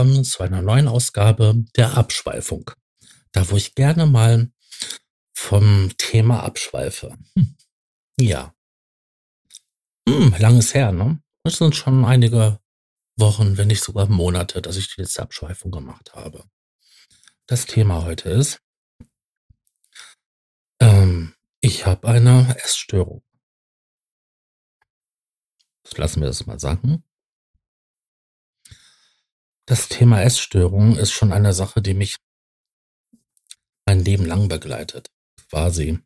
Willkommen zu einer neuen Ausgabe der Abschweifung. Da, wo ich gerne mal vom Thema abschweife. Hm. Ja. Hm, langes her, ne? Es sind schon einige Wochen, wenn nicht sogar Monate, dass ich die letzte Abschweifung gemacht habe. Das Thema heute ist, ähm, ich habe eine Essstörung. Lassen wir das mal sagen. Das Thema Essstörung ist schon eine Sache, die mich mein Leben lang begleitet. Quasi.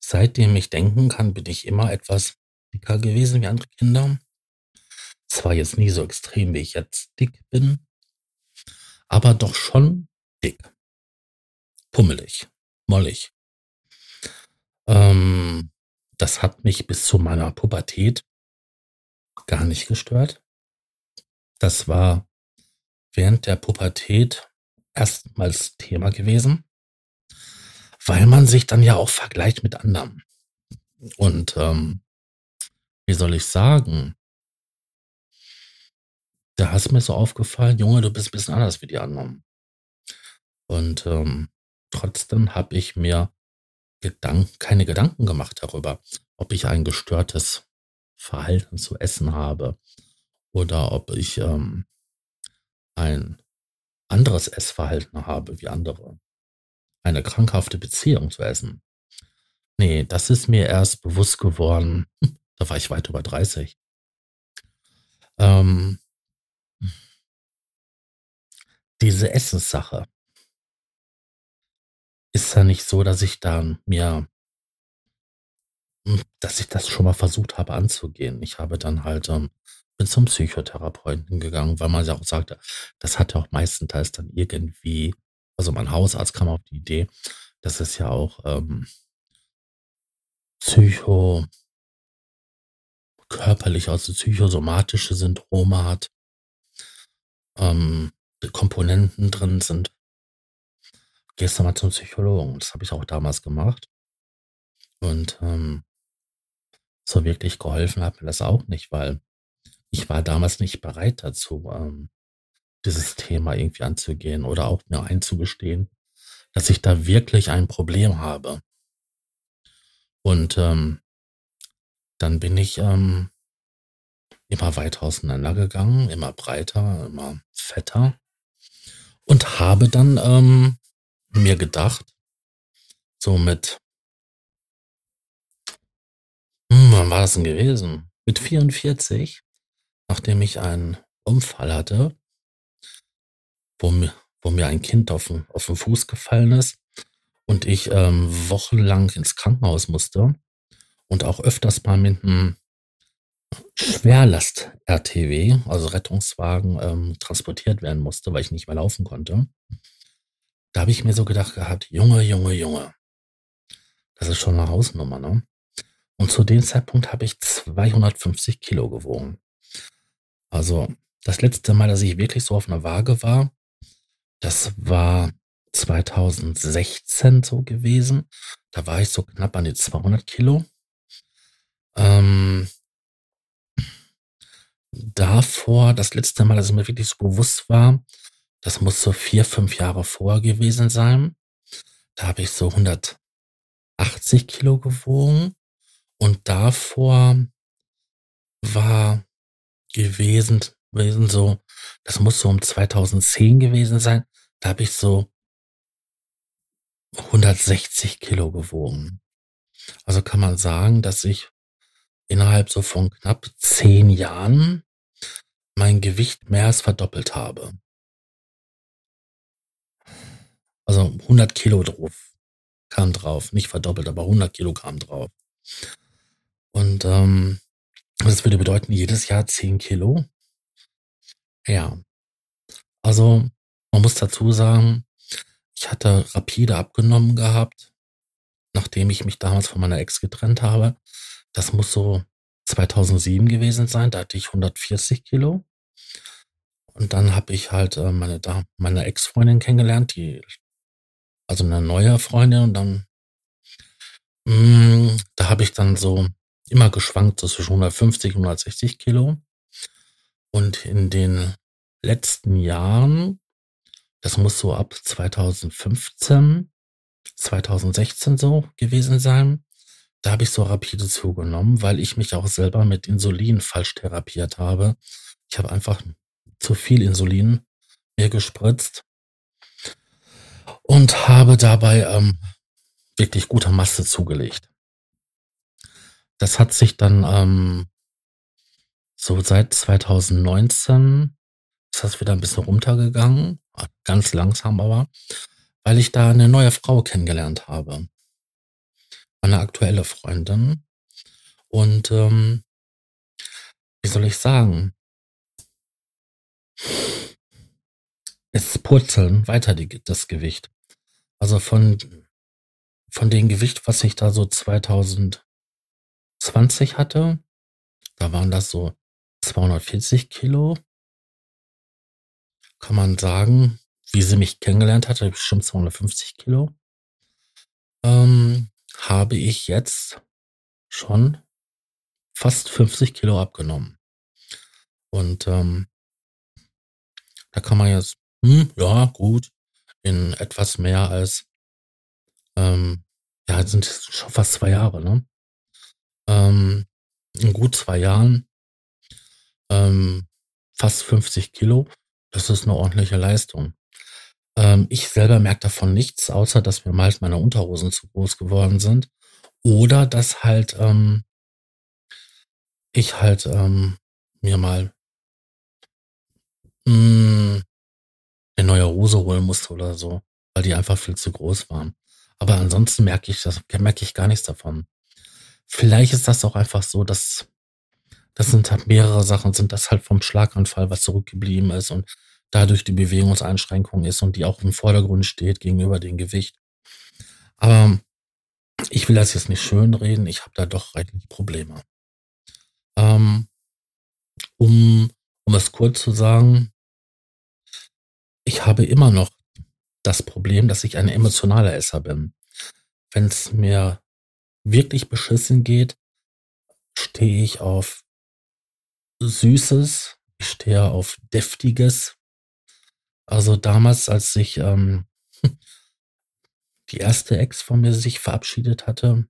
Seitdem ich denken kann, bin ich immer etwas dicker gewesen wie andere Kinder. Zwar jetzt nie so extrem, wie ich jetzt dick bin, aber doch schon dick. Pummelig, mollig. Ähm, das hat mich bis zu meiner Pubertät gar nicht gestört. Das war während der Pubertät erstmals Thema gewesen, weil man sich dann ja auch vergleicht mit anderen. Und ähm, wie soll ich sagen? Da ist mir so aufgefallen, Junge, du bist ein bisschen anders wie die anderen. Und ähm, trotzdem habe ich mir Gedanken, keine Gedanken gemacht darüber, ob ich ein gestörtes Verhalten zu essen habe oder ob ich ähm, ein anderes Essverhalten habe wie andere. Eine krankhafte Beziehung zu essen. Nee, das ist mir erst bewusst geworden. Da war ich weit über 30. Ähm, diese Essenssache ist ja nicht so, dass ich dann mir, hm, dass ich das schon mal versucht habe anzugehen. Ich habe dann halt ähm, bin zum Psychotherapeuten gegangen, weil man ja auch sagte, das hat ja auch meistenteils dann irgendwie, also mein Hausarzt kam auf die Idee, dass es ja auch ähm, psycho körperlich, also psychosomatische Syndrome hat, ähm, Komponenten drin sind. Gehst du mal zum Psychologen. Das habe ich auch damals gemacht. Und ähm, so wirklich geholfen hat mir das auch nicht, weil ich war damals nicht bereit dazu, ähm, dieses Thema irgendwie anzugehen oder auch mir einzugestehen, dass ich da wirklich ein Problem habe. Und ähm, dann bin ich ähm, immer weiter auseinandergegangen, immer breiter, immer fetter und habe dann ähm, mir gedacht, so mit, hm, wann war das denn gewesen? Mit 44 nachdem ich einen Unfall hatte, wo mir, wo mir ein Kind auf den, auf den Fuß gefallen ist und ich ähm, wochenlang ins Krankenhaus musste und auch öfters mal mit einem Schwerlast-RTW, also Rettungswagen, ähm, transportiert werden musste, weil ich nicht mehr laufen konnte. Da habe ich mir so gedacht gehabt, Junge, Junge, Junge, das ist schon eine Hausnummer, ne? Und zu dem Zeitpunkt habe ich 250 Kilo gewogen. Also das letzte Mal, dass ich wirklich so auf einer Waage war, das war 2016 so gewesen. Da war ich so knapp an die 200 Kilo. Ähm, davor, das letzte Mal, dass es mir wirklich so bewusst war, das muss so vier, fünf Jahre vorher gewesen sein. Da habe ich so 180 Kilo gewogen. Und davor war gewesen, gewesen so, das muss so um 2010 gewesen sein. Da habe ich so 160 Kilo gewogen. Also kann man sagen, dass ich innerhalb so von knapp zehn Jahren mein Gewicht mehr als verdoppelt habe. Also 100 Kilo drauf kam drauf, nicht verdoppelt, aber 100 Kilo kam drauf. Und ähm, das würde bedeuten, jedes Jahr 10 Kilo. Ja. Also, man muss dazu sagen, ich hatte rapide abgenommen gehabt, nachdem ich mich damals von meiner Ex getrennt habe. Das muss so 2007 gewesen sein, da hatte ich 140 Kilo. Und dann habe ich halt äh, meine, meine Ex-Freundin kennengelernt, die, also eine neue Freundin. Und dann, mh, mm, da habe ich dann so immer geschwankt zwischen 150 und 160 Kilo. Und in den letzten Jahren, das muss so ab 2015, 2016 so gewesen sein, da habe ich so rapide zugenommen, weil ich mich auch selber mit Insulin falsch therapiert habe. Ich habe einfach zu viel Insulin mir gespritzt und habe dabei ähm, wirklich gute Masse zugelegt. Das hat sich dann ähm, so seit 2019 ist das wieder ein bisschen runtergegangen, ganz langsam aber, weil ich da eine neue Frau kennengelernt habe. Eine aktuelle Freundin. Und ähm, wie soll ich sagen? Es purzeln weiter die, das Gewicht. Also von, von dem Gewicht, was ich da so 2020 hatte, da waren das so 240 Kilo. Kann man sagen, wie sie mich kennengelernt hatte, bestimmt 250 Kilo. Ähm, habe ich jetzt schon fast 50 Kilo abgenommen. Und ähm, da kann man jetzt, hm, ja, gut, in etwas mehr als, ähm, ja, sind schon fast zwei Jahre, ne? Ähm, in gut zwei Jahren, ähm, fast 50 Kilo, das ist eine ordentliche Leistung. Ähm, ich selber merke davon nichts, außer dass mir meist meine Unterhosen zu groß geworden sind. Oder dass halt ähm, ich halt ähm, mir mal mh, hm, eine neue Hose holen musste oder so, weil die einfach viel zu groß waren. Aber ansonsten merke ich das, merke ich gar nichts davon. Vielleicht ist das auch einfach so, dass das sind halt mehrere Sachen, sind das halt vom Schlaganfall, was zurückgeblieben ist und dadurch die Bewegungseinschränkung ist und die auch im Vordergrund steht gegenüber dem Gewicht. Aber ich will das jetzt nicht schön reden, ich habe da doch reichlich Probleme. Ähm, um, um es kurz zu sagen, ich habe immer noch das Problem, dass ich ein emotionaler Esser bin. Wenn es mir wirklich beschissen geht, stehe ich auf Süßes, ich stehe auf Deftiges. Also damals, als ich ähm, die erste Ex von mir sich verabschiedet hatte,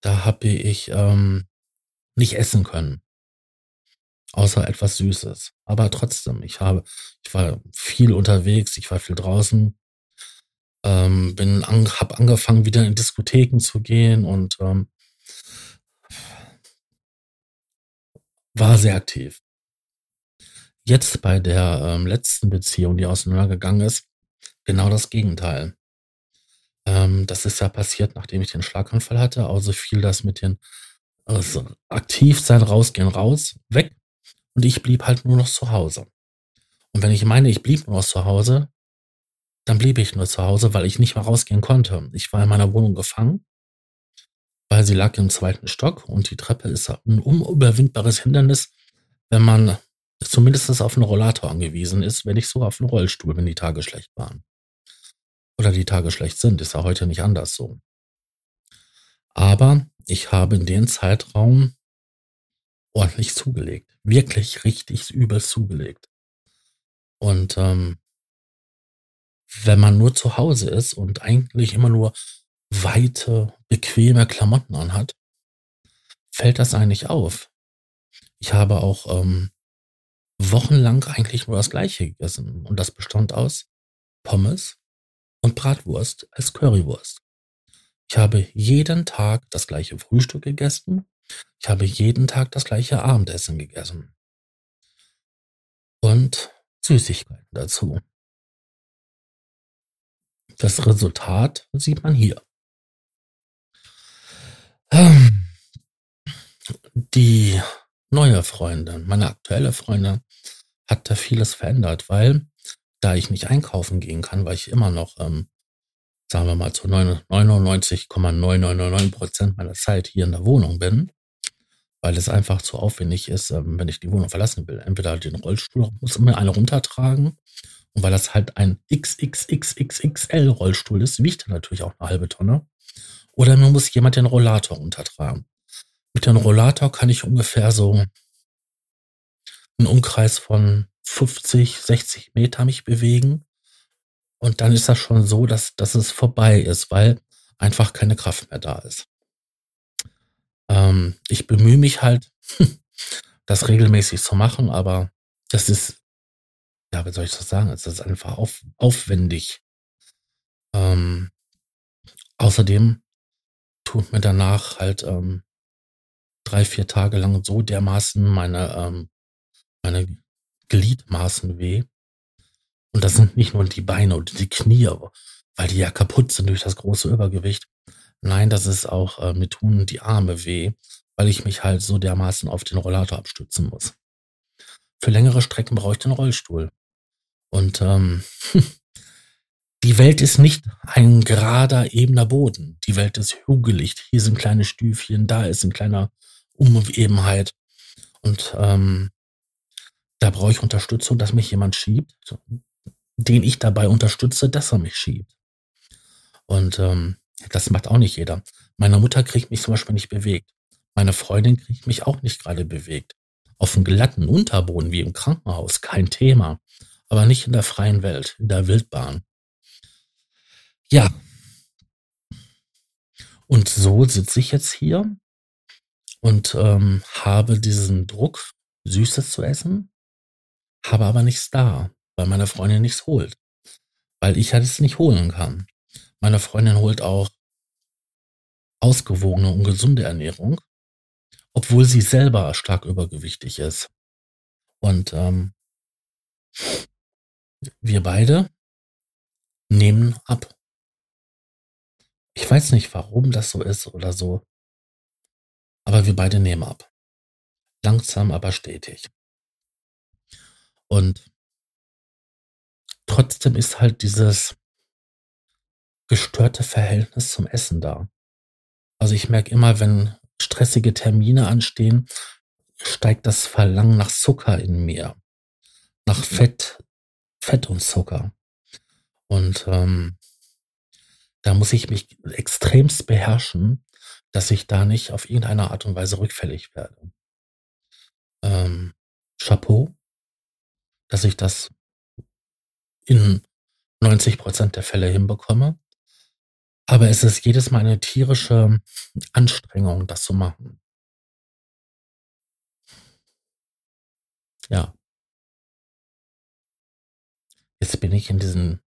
da habe ich ähm, nicht essen können. Außer etwas Süßes. Aber trotzdem, ich habe, ich war viel unterwegs, ich war viel draußen, ähm, bin an, habe angefangen, wieder in Diskotheken zu gehen und ähm, war sehr aktiv. Jetzt bei der ähm, letzten Beziehung, die auseinandergegangen ist, genau das Gegenteil. Ähm, das ist ja passiert, nachdem ich den Schlaganfall hatte. Also fiel das mit den also aktiv sein, rausgehen, raus, weg. Und ich blieb halt nur noch zu Hause. Und wenn ich meine, ich blieb nur noch zu Hause, dann blieb ich nur zu Hause, weil ich nicht mehr rausgehen konnte. Ich war in meiner Wohnung gefangen, weil sie lag im zweiten Stock und die Treppe ist ein unüberwindbares Hindernis, wenn man zumindest auf einen Rollator angewiesen ist, wenn nicht sogar auf einen Rollstuhl, wenn die Tage schlecht waren. Oder die Tage schlecht sind, ist ja heute nicht anders so. Aber ich habe in dem Zeitraum ordentlich zugelegt. Wirklich richtig übel zugelegt. Und ähm, wenn man nur zu Hause ist und eigentlich immer nur weite, bequeme Klamotten anhat, fällt das eigentlich auf. Ich habe auch ähm, wochenlang eigentlich nur das gleiche gegessen. Und das bestand aus Pommes und Bratwurst als Currywurst. Ich habe jeden Tag das gleiche Frühstück gegessen. Ich habe jeden Tag das gleiche Abendessen gegessen. Und Süßigkeiten dazu. Das Resultat sieht man hier. Ähm, die neue Freundin, meine aktuelle Freundin, hat da vieles verändert, weil da ich nicht einkaufen gehen kann, weil ich immer noch, ähm, sagen wir mal, zu 99,999 Prozent meiner Zeit hier in der Wohnung bin, weil es einfach zu aufwendig ist, ähm, wenn ich die Wohnung verlassen will. Entweder den Rollstuhl muss mir eine runtertragen und weil das halt ein XXXXXL Rollstuhl ist, wiegt er natürlich auch eine halbe Tonne. Oder mir muss jemand den Rollator untertragen. Mit dem Rollator kann ich ungefähr so einen Umkreis von 50, 60 Meter mich bewegen. Und dann ist das schon so, dass, dass es vorbei ist, weil einfach keine Kraft mehr da ist. Ähm, ich bemühe mich halt, das regelmäßig zu machen, aber das ist, ja, wie soll ich das sagen? Es ist einfach auf, aufwendig. Ähm, außerdem tut mir danach halt ähm, drei, vier Tage lang so dermaßen meine, ähm, meine Gliedmaßen weh, und das sind nicht nur die Beine und die Knie, weil die ja kaputt sind durch das große Übergewicht. Nein, das ist auch, äh, mir tun die Arme weh, weil ich mich halt so dermaßen auf den Rollator abstützen muss. Für längere Strecken brauche ich den Rollstuhl. Und ähm, die Welt ist nicht ein gerader, ebener Boden. Die Welt ist hügelig. Hier sind kleine Stüfchen, da ist ein kleiner Unebenheit. Und ähm, da brauche ich Unterstützung, dass mich jemand schiebt den ich dabei unterstütze, dass er mich schiebt. Und ähm, das macht auch nicht jeder. Meine Mutter kriegt mich zum Beispiel nicht bewegt. Meine Freundin kriegt mich auch nicht gerade bewegt. Auf dem glatten Unterboden wie im Krankenhaus, kein Thema. Aber nicht in der freien Welt, in der Wildbahn. Ja. Und so sitze ich jetzt hier und ähm, habe diesen Druck, Süßes zu essen, habe aber nichts da weil meine Freundin nichts holt. Weil ich halt es nicht holen kann. Meine Freundin holt auch ausgewogene und gesunde Ernährung, obwohl sie selber stark übergewichtig ist. Und ähm, wir beide nehmen ab. Ich weiß nicht, warum das so ist oder so, aber wir beide nehmen ab. Langsam, aber stetig. Und trotzdem ist halt dieses gestörte Verhältnis zum Essen da. Also ich merke immer, wenn stressige Termine anstehen, steigt das Verlangen nach Zucker in mir. Nach Fett, Fett und Zucker. Und ähm, da muss ich mich extremst beherrschen, dass ich da nicht auf irgendeine Art und Weise rückfällig werde. Ähm, Chapeau, dass ich das in 90 Prozent der Fälle hinbekomme. Aber es ist jedes Mal eine tierische Anstrengung, das zu machen. Ja. Jetzt bin ich in diesem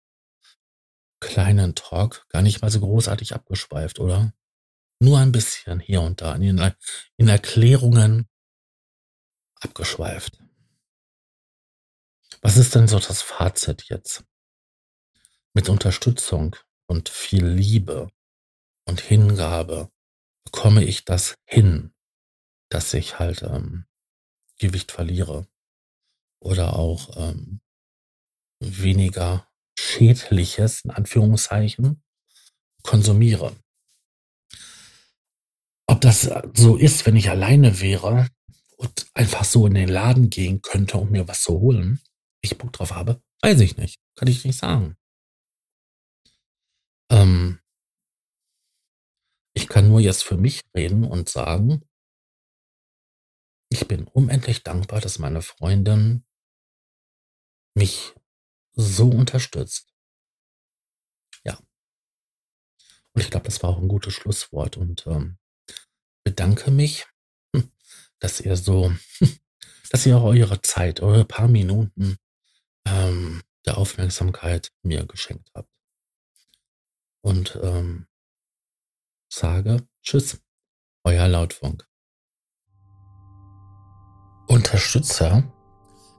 kleinen Talk gar nicht mal so großartig abgeschweift, oder? Nur ein bisschen hier und da in, in Erklärungen abgeschweift. Was ist denn so das Fazit jetzt? Mit Unterstützung und viel Liebe und Hingabe bekomme ich das hin, dass ich halt ähm, Gewicht verliere oder auch ähm, weniger schädliches, in Anführungszeichen, konsumiere. Ob das so ist, wenn ich alleine wäre und einfach so in den Laden gehen könnte, um mir was zu holen, ich Bock drauf habe, weiß ich nicht. Kann ich nicht sagen. Ähm, ich kann nur jetzt für mich reden und sagen, ich bin unendlich dankbar, dass meine Freundin mich so unterstützt. Ja. Und ich glaube, das war auch ein gutes Schlusswort und ähm, bedanke mich, dass ihr so, dass ihr eure Zeit, eure paar Minuten ähm, der Aufmerksamkeit mir geschenkt habt. Und ähm, sage Tschüss, euer Lautfunk. Unterstützer